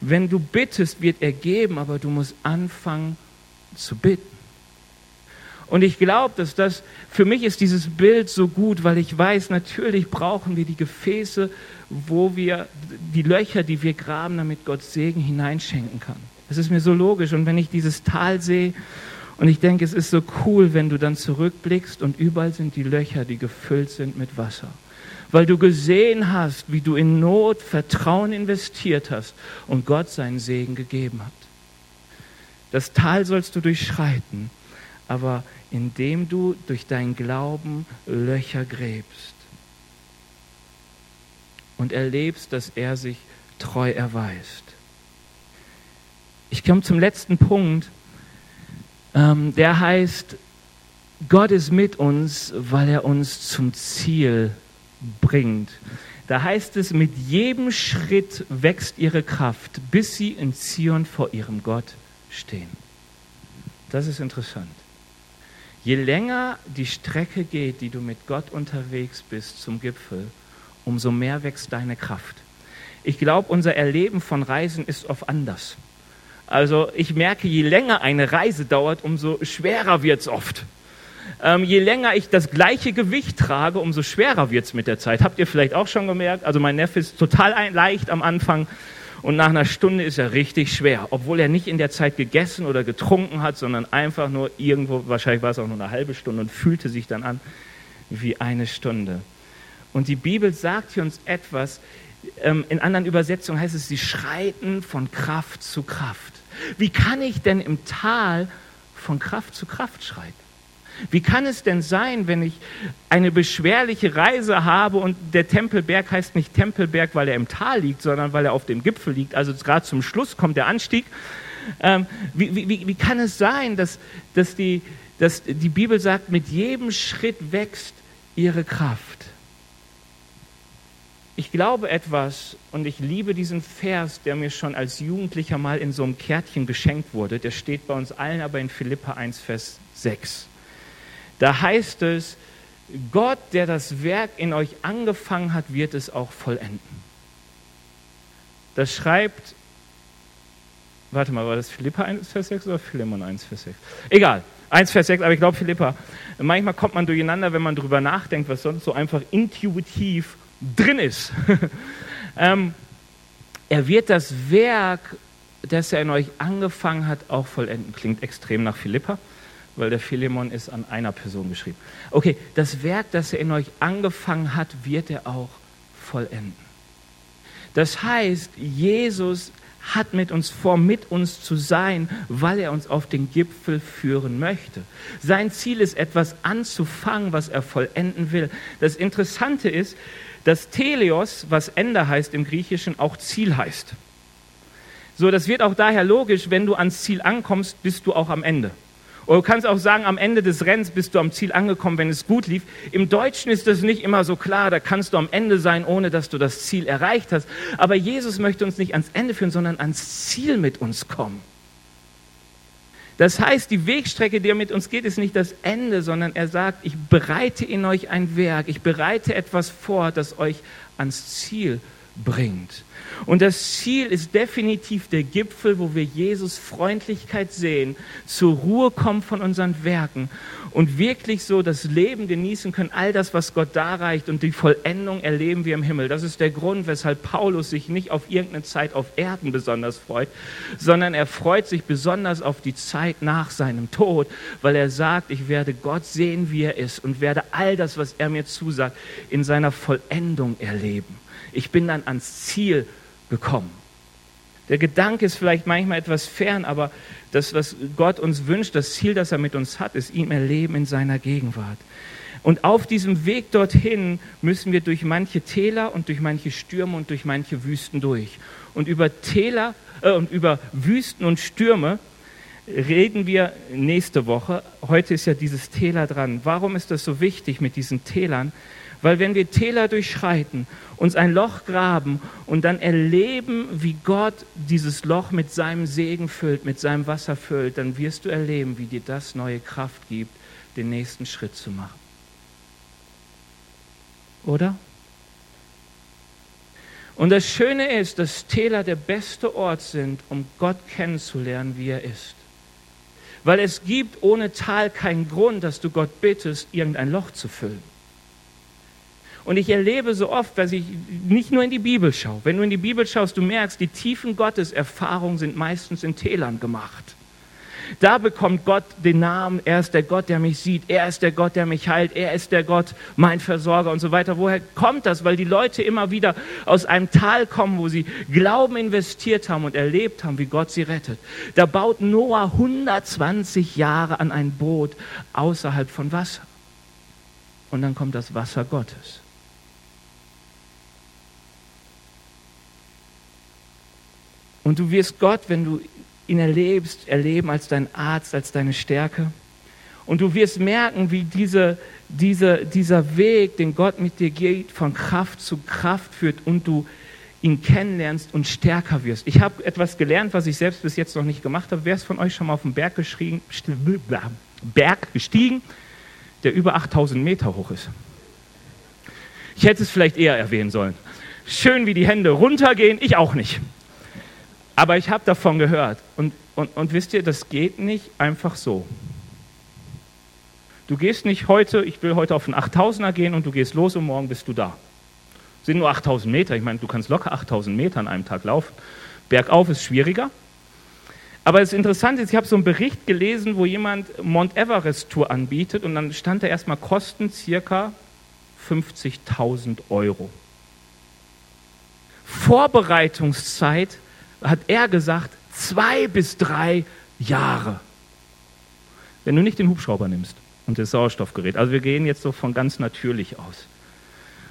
Wenn du bittest, wird er geben, aber du musst anfangen zu bitten. Und ich glaube, dass das, für mich ist dieses Bild so gut, weil ich weiß, natürlich brauchen wir die Gefäße, wo wir die Löcher, die wir graben, damit Gott Segen hineinschenken kann. Das ist mir so logisch. Und wenn ich dieses Tal sehe und ich denke, es ist so cool, wenn du dann zurückblickst und überall sind die Löcher, die gefüllt sind mit Wasser. Weil du gesehen hast, wie du in Not Vertrauen investiert hast und Gott seinen Segen gegeben hat. Das Tal sollst du durchschreiten, aber indem du durch deinen Glauben Löcher gräbst und erlebst, dass er sich treu erweist. Ich komme zum letzten Punkt ähm, der heißt, Gott ist mit uns, weil er uns zum Ziel bringt. Da heißt es, mit jedem Schritt wächst ihre Kraft, bis sie in Zion vor ihrem Gott stehen. Das ist interessant. Je länger die Strecke geht, die du mit Gott unterwegs bist zum Gipfel, umso mehr wächst deine Kraft. Ich glaube, unser Erleben von Reisen ist oft anders. Also ich merke, je länger eine Reise dauert, umso schwerer wird es oft. Ähm, je länger ich das gleiche Gewicht trage, umso schwerer wird es mit der Zeit. Habt ihr vielleicht auch schon gemerkt? Also mein Neffe ist total leicht am Anfang und nach einer Stunde ist er richtig schwer, obwohl er nicht in der Zeit gegessen oder getrunken hat, sondern einfach nur irgendwo, wahrscheinlich war es auch nur eine halbe Stunde und fühlte sich dann an wie eine Stunde. Und die Bibel sagt hier uns etwas, ähm, in anderen Übersetzungen heißt es, sie schreiten von Kraft zu Kraft. Wie kann ich denn im Tal von Kraft zu Kraft schreiten? Wie kann es denn sein, wenn ich eine beschwerliche Reise habe und der Tempelberg heißt nicht Tempelberg, weil er im Tal liegt, sondern weil er auf dem Gipfel liegt, also gerade zum Schluss kommt der Anstieg. Ähm, wie, wie, wie kann es sein, dass, dass, die, dass die Bibel sagt, mit jedem Schritt wächst ihre Kraft. Ich glaube etwas und ich liebe diesen Vers, der mir schon als Jugendlicher mal in so einem Kärtchen geschenkt wurde. Der steht bei uns allen aber in Philippa 1, Vers 6. Da heißt es, Gott, der das Werk in euch angefangen hat, wird es auch vollenden. Das schreibt, warte mal, war das Philippa 1, Vers 6 oder Philemon 1, Vers 6? Egal, 1, Vers 6, aber ich glaube Philippa. Manchmal kommt man durcheinander, wenn man darüber nachdenkt, was sonst so einfach intuitiv drin ist. (laughs) ähm, er wird das Werk, das er in euch angefangen hat, auch vollenden. Klingt extrem nach Philippa, weil der Philemon ist an einer Person geschrieben. Okay, das Werk, das er in euch angefangen hat, wird er auch vollenden. Das heißt, Jesus hat mit uns vor, mit uns zu sein, weil er uns auf den Gipfel führen möchte. Sein Ziel ist, etwas anzufangen, was er vollenden will. Das Interessante ist, dass Teleos, was Ende heißt im Griechischen, auch Ziel heißt. So, das wird auch daher logisch, wenn du ans Ziel ankommst, bist du auch am Ende. Oder du kannst auch sagen, am Ende des Rennens bist du am Ziel angekommen, wenn es gut lief. Im Deutschen ist das nicht immer so klar, da kannst du am Ende sein, ohne dass du das Ziel erreicht hast. Aber Jesus möchte uns nicht ans Ende führen, sondern ans Ziel mit uns kommen. Das heißt, die Wegstrecke, die er mit uns geht, ist nicht das Ende, sondern er sagt, ich bereite in euch ein Werk, ich bereite etwas vor, das euch ans Ziel bringt. Und das Ziel ist definitiv der Gipfel, wo wir Jesus Freundlichkeit sehen, zur Ruhe kommen von unseren Werken und wirklich so das Leben genießen können, all das, was Gott darreicht und die Vollendung erleben wir im Himmel. Das ist der Grund, weshalb Paulus sich nicht auf irgendeine Zeit auf Erden besonders freut, sondern er freut sich besonders auf die Zeit nach seinem Tod, weil er sagt, ich werde Gott sehen, wie er ist und werde all das, was er mir zusagt, in seiner Vollendung erleben. Ich bin dann ans Ziel gekommen. Der Gedanke ist vielleicht manchmal etwas fern, aber das, was Gott uns wünscht, das Ziel, das er mit uns hat, ist ihm erleben in seiner Gegenwart. Und auf diesem Weg dorthin müssen wir durch manche Täler und durch manche Stürme und durch manche Wüsten durch. Und über Täler äh, und über Wüsten und Stürme reden wir nächste Woche. Heute ist ja dieses Täler dran. Warum ist das so wichtig mit diesen Tälern? Weil wenn wir Täler durchschreiten, uns ein Loch graben und dann erleben, wie Gott dieses Loch mit seinem Segen füllt, mit seinem Wasser füllt, dann wirst du erleben, wie dir das neue Kraft gibt, den nächsten Schritt zu machen. Oder? Und das Schöne ist, dass Täler der beste Ort sind, um Gott kennenzulernen, wie er ist. Weil es gibt ohne Tal keinen Grund, dass du Gott bittest, irgendein Loch zu füllen. Und ich erlebe so oft, dass ich nicht nur in die Bibel schaue. Wenn du in die Bibel schaust, du merkst, die tiefen Gotteserfahrungen sind meistens in Tälern gemacht. Da bekommt Gott den Namen, er ist der Gott, der mich sieht, er ist der Gott, der mich heilt, er ist der Gott, mein Versorger und so weiter. Woher kommt das? Weil die Leute immer wieder aus einem Tal kommen, wo sie Glauben investiert haben und erlebt haben, wie Gott sie rettet. Da baut Noah 120 Jahre an ein Boot außerhalb von Wasser. Und dann kommt das Wasser Gottes. Und du wirst Gott, wenn du ihn erlebst, erleben als dein Arzt, als deine Stärke. Und du wirst merken, wie diese, diese, dieser Weg, den Gott mit dir geht, von Kraft zu Kraft führt und du ihn kennenlernst und stärker wirst. Ich habe etwas gelernt, was ich selbst bis jetzt noch nicht gemacht habe. Wer ist von euch schon mal auf den Berg, Berg gestiegen, der über 8000 Meter hoch ist? Ich hätte es vielleicht eher erwähnen sollen. Schön, wie die Hände runtergehen, ich auch nicht. Aber ich habe davon gehört. Und, und, und wisst ihr, das geht nicht einfach so. Du gehst nicht heute, ich will heute auf einen 8000er gehen und du gehst los und morgen bist du da. Sind nur 8000 Meter. Ich meine, du kannst locker 8000 Meter an einem Tag laufen. Bergauf ist schwieriger. Aber das Interessante ist, ich habe so einen Bericht gelesen, wo jemand Mount Everest Tour anbietet und dann stand da erstmal Kosten circa 50.000 Euro. Vorbereitungszeit hat er gesagt, zwei bis drei Jahre. Wenn du nicht den Hubschrauber nimmst und das Sauerstoffgerät. Also wir gehen jetzt so von ganz natürlich aus.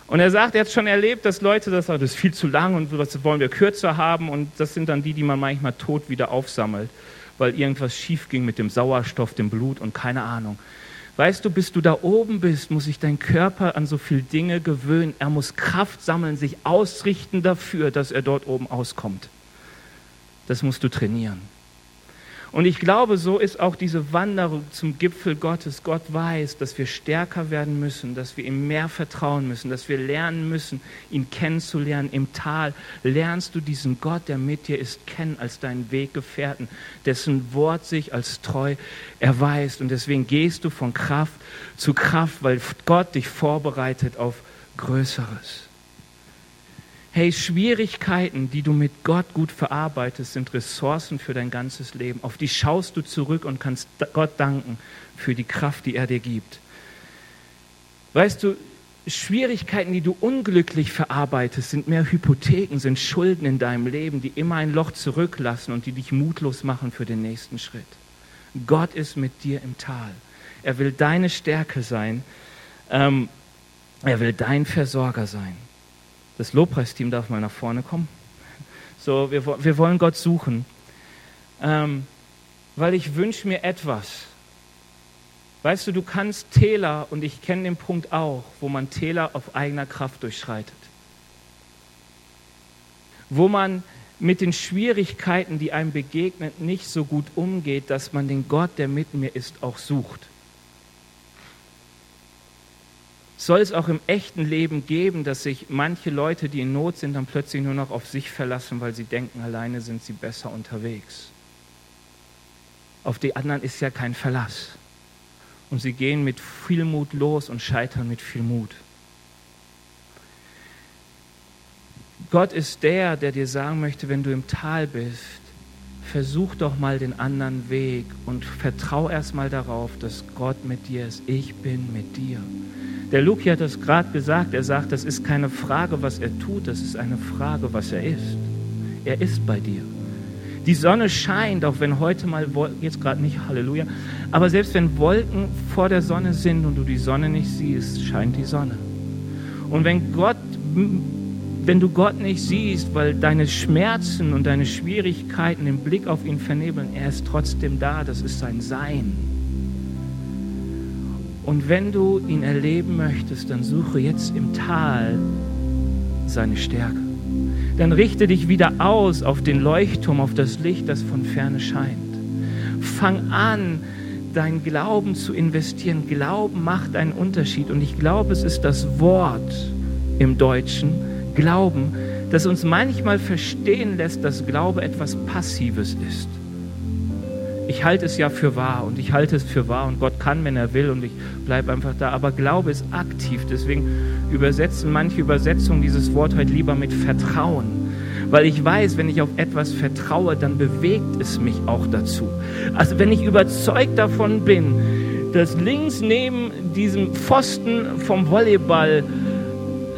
Und er sagt, er hat schon erlebt, dass Leute das sagen, das ist viel zu lang und das wollen wir kürzer haben. Und das sind dann die, die man manchmal tot wieder aufsammelt, weil irgendwas schief ging mit dem Sauerstoff, dem Blut und keine Ahnung. Weißt du, bis du da oben bist, muss sich dein Körper an so viele Dinge gewöhnen. Er muss Kraft sammeln, sich ausrichten dafür, dass er dort oben auskommt. Das musst du trainieren. Und ich glaube, so ist auch diese Wanderung zum Gipfel Gottes. Gott weiß, dass wir stärker werden müssen, dass wir ihm mehr vertrauen müssen, dass wir lernen müssen, ihn kennenzulernen. Im Tal lernst du diesen Gott, der mit dir ist, kennen als deinen Weggefährten, dessen Wort sich als treu erweist. Und deswegen gehst du von Kraft zu Kraft, weil Gott dich vorbereitet auf Größeres. Hey, Schwierigkeiten, die du mit Gott gut verarbeitest, sind Ressourcen für dein ganzes Leben. Auf die schaust du zurück und kannst Gott danken für die Kraft, die er dir gibt. Weißt du, Schwierigkeiten, die du unglücklich verarbeitest, sind mehr Hypotheken, sind Schulden in deinem Leben, die immer ein Loch zurücklassen und die dich mutlos machen für den nächsten Schritt. Gott ist mit dir im Tal. Er will deine Stärke sein. Ähm, er will dein Versorger sein. Das Lobpreisteam darf mal nach vorne kommen. So, wir, wir wollen Gott suchen, ähm, weil ich wünsche mir etwas. Weißt du, du kannst Täler, und ich kenne den Punkt auch, wo man Täler auf eigener Kraft durchschreitet. Wo man mit den Schwierigkeiten, die einem begegnet, nicht so gut umgeht, dass man den Gott, der mit mir ist, auch sucht soll es auch im echten Leben geben, dass sich manche Leute, die in Not sind, dann plötzlich nur noch auf sich verlassen, weil sie denken, alleine sind sie besser unterwegs. Auf die anderen ist ja kein Verlass. Und sie gehen mit viel Mut los und scheitern mit viel Mut. Gott ist der, der dir sagen möchte, wenn du im Tal bist, versuch doch mal den anderen Weg und vertrau erst mal darauf, dass Gott mit dir ist. Ich bin mit dir. Der Luki hat das gerade gesagt. Er sagt, das ist keine Frage, was er tut, das ist eine Frage, was er ist. Er ist bei dir. Die Sonne scheint, auch wenn heute mal, jetzt gerade nicht, Halleluja, aber selbst wenn Wolken vor der Sonne sind und du die Sonne nicht siehst, scheint die Sonne. Und wenn Gott, wenn du Gott nicht siehst, weil deine Schmerzen und deine Schwierigkeiten den Blick auf ihn vernebeln, er ist trotzdem da, das ist sein Sein. Und wenn du ihn erleben möchtest, dann suche jetzt im Tal seine Stärke. Dann richte dich wieder aus auf den Leuchtturm, auf das Licht, das von ferne scheint. Fang an, dein Glauben zu investieren. Glauben macht einen Unterschied. Und ich glaube, es ist das Wort im Deutschen, Glauben, das uns manchmal verstehen lässt, dass Glaube etwas Passives ist ich halte es ja für wahr und ich halte es für wahr und Gott kann, wenn er will und ich bleibe einfach da. Aber Glaube ist aktiv. Deswegen übersetzen manche Übersetzungen dieses Wort heute lieber mit Vertrauen. Weil ich weiß, wenn ich auf etwas vertraue, dann bewegt es mich auch dazu. Also wenn ich überzeugt davon bin, dass links neben diesem Pfosten vom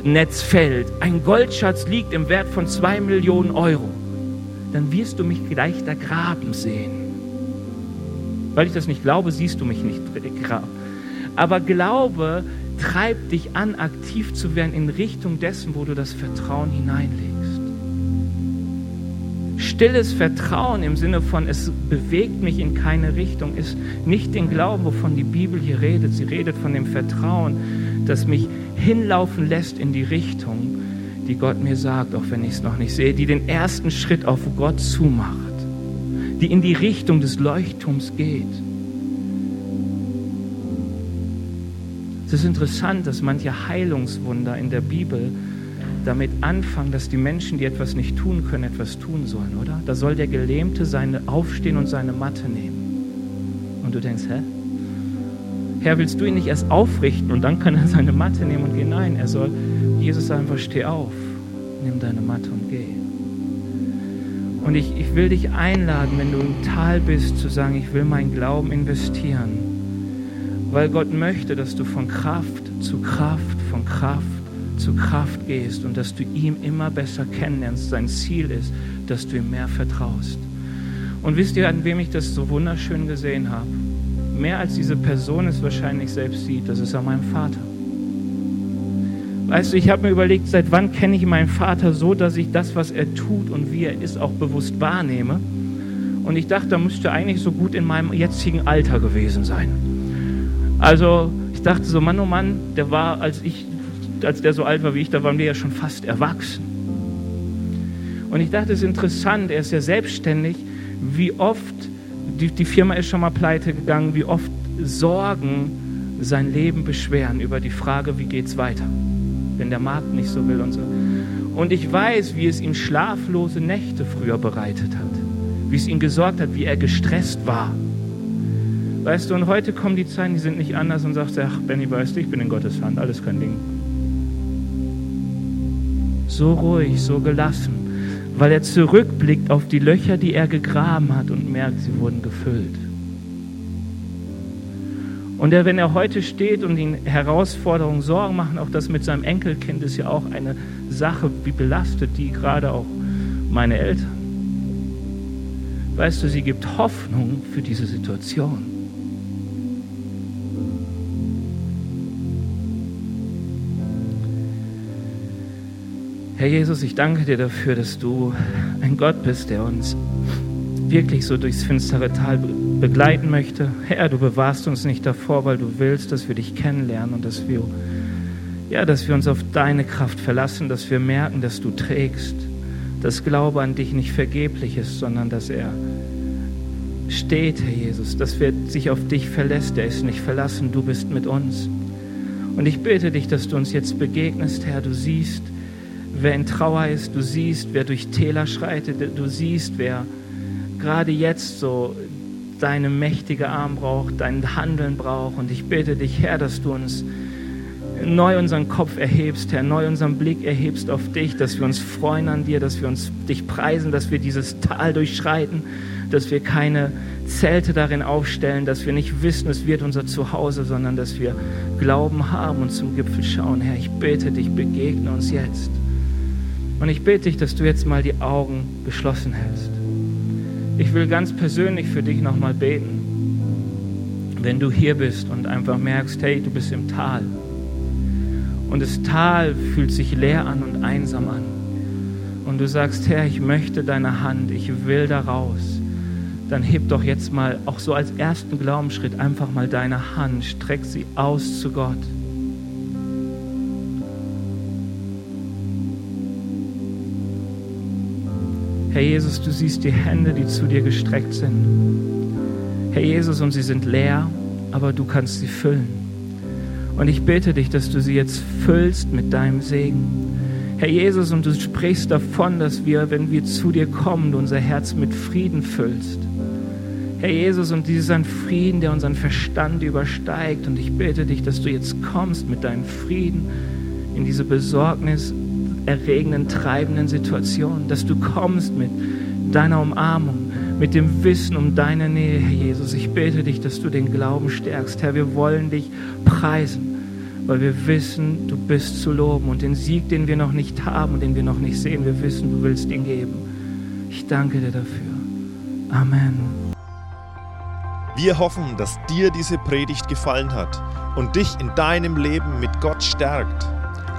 Volleyballnetzfeld ein Goldschatz liegt im Wert von zwei Millionen Euro, dann wirst du mich gleich da graben sehen. Weil ich das nicht glaube, siehst du mich nicht. (laughs) Aber Glaube treibt dich an, aktiv zu werden in Richtung dessen, wo du das Vertrauen hineinlegst. Stilles Vertrauen im Sinne von, es bewegt mich in keine Richtung, ist nicht den Glauben, wovon die Bibel hier redet. Sie redet von dem Vertrauen, das mich hinlaufen lässt in die Richtung, die Gott mir sagt, auch wenn ich es noch nicht sehe, die den ersten Schritt auf Gott zumacht die in die Richtung des Leuchtturms geht. Es ist interessant, dass manche Heilungswunder in der Bibel damit anfangen, dass die Menschen, die etwas nicht tun können, etwas tun sollen, oder? Da soll der Gelähmte seine aufstehen und seine Matte nehmen. Und du denkst, hä? Herr, willst du ihn nicht erst aufrichten und dann kann er seine Matte nehmen und gehen? Nein, er soll, Jesus einfach, steh auf, nimm deine Matte und geh. Und ich, ich will dich einladen, wenn du im Tal bist, zu sagen, ich will meinen Glauben investieren. Weil Gott möchte, dass du von Kraft zu Kraft, von Kraft zu Kraft gehst und dass du ihm immer besser kennenlernst. Sein Ziel ist, dass du ihm mehr vertraust. Und wisst ihr, an wem ich das so wunderschön gesehen habe? Mehr als diese Person es wahrscheinlich selbst sieht, das ist an meinem Vater. Weißt du, ich habe mir überlegt, seit wann kenne ich meinen Vater so, dass ich das, was er tut und wie er ist, auch bewusst wahrnehme. Und ich dachte, da müsste eigentlich so gut in meinem jetzigen Alter gewesen sein. Also ich dachte so, Mann, oh Mann, der war, als ich, als der so alt war wie ich, da waren wir ja schon fast erwachsen. Und ich dachte, es ist interessant, er ist ja selbstständig, wie oft, die, die Firma ist schon mal pleite gegangen, wie oft Sorgen sein Leben beschweren über die Frage, wie geht es weiter, wenn der Markt nicht so will und so. Und ich weiß, wie es ihm schlaflose Nächte früher bereitet hat, wie es ihm gesorgt hat, wie er gestresst war. Weißt du, und heute kommen die Zeiten, die sind nicht anders und sagst, ach, Benny, weißt du, ich bin in Gottes Hand, alles kein Ding. So ruhig, so gelassen, weil er zurückblickt auf die Löcher, die er gegraben hat und merkt, sie wurden gefüllt. Und er, wenn er heute steht und ihn Herausforderungen, Sorgen machen, auch das mit seinem Enkelkind ist ja auch eine Sache, wie belastet die gerade auch meine Eltern. Weißt du, sie gibt Hoffnung für diese Situation. Herr Jesus, ich danke dir dafür, dass du ein Gott bist, der uns wirklich so durchs finstere Tal begleiten möchte. Herr, du bewahrst uns nicht davor, weil du willst, dass wir dich kennenlernen und dass wir, ja, dass wir uns auf deine Kraft verlassen, dass wir merken, dass du trägst, dass Glaube an dich nicht vergeblich ist, sondern dass er steht, Herr Jesus, dass wir sich auf dich verlässt. Er ist nicht verlassen, du bist mit uns. Und ich bete dich, dass du uns jetzt begegnest, Herr. Du siehst, wer in Trauer ist, du siehst, wer durch Täler schreitet, du siehst, wer gerade jetzt so deine mächtige Arm braucht, dein Handeln braucht. Und ich bitte dich, Herr, dass du uns neu unseren Kopf erhebst, Herr, neu unseren Blick erhebst auf dich, dass wir uns freuen an dir, dass wir uns dich preisen, dass wir dieses Tal durchschreiten, dass wir keine Zelte darin aufstellen, dass wir nicht wissen, es wird unser Zuhause, sondern dass wir Glauben haben und zum Gipfel schauen. Herr, ich bitte dich, begegne uns jetzt. Und ich bitte dich, dass du jetzt mal die Augen geschlossen hältst. Ich will ganz persönlich für dich nochmal beten. Wenn du hier bist und einfach merkst, hey, du bist im Tal. Und das Tal fühlt sich leer an und einsam an. Und du sagst, Herr, ich möchte deine Hand, ich will da raus. Dann heb doch jetzt mal, auch so als ersten Glaubensschritt, einfach mal deine Hand, streck sie aus zu Gott. Herr Jesus, du siehst die Hände, die zu dir gestreckt sind. Herr Jesus, und sie sind leer, aber du kannst sie füllen. Und ich bitte dich, dass du sie jetzt füllst mit deinem Segen. Herr Jesus, und du sprichst davon, dass wir, wenn wir zu dir kommen, du unser Herz mit Frieden füllst. Herr Jesus, und dies ist ein Frieden, der unseren Verstand übersteigt. Und ich bitte dich, dass du jetzt kommst mit deinem Frieden in diese Besorgnis, erregenden, treibenden Situation, dass du kommst mit deiner Umarmung, mit dem Wissen um deine Nähe, Herr Jesus. Ich bete dich, dass du den Glauben stärkst. Herr, wir wollen dich preisen, weil wir wissen, du bist zu loben und den Sieg, den wir noch nicht haben und den wir noch nicht sehen, wir wissen, du willst ihn geben. Ich danke dir dafür. Amen. Wir hoffen, dass dir diese Predigt gefallen hat und dich in deinem Leben mit Gott stärkt.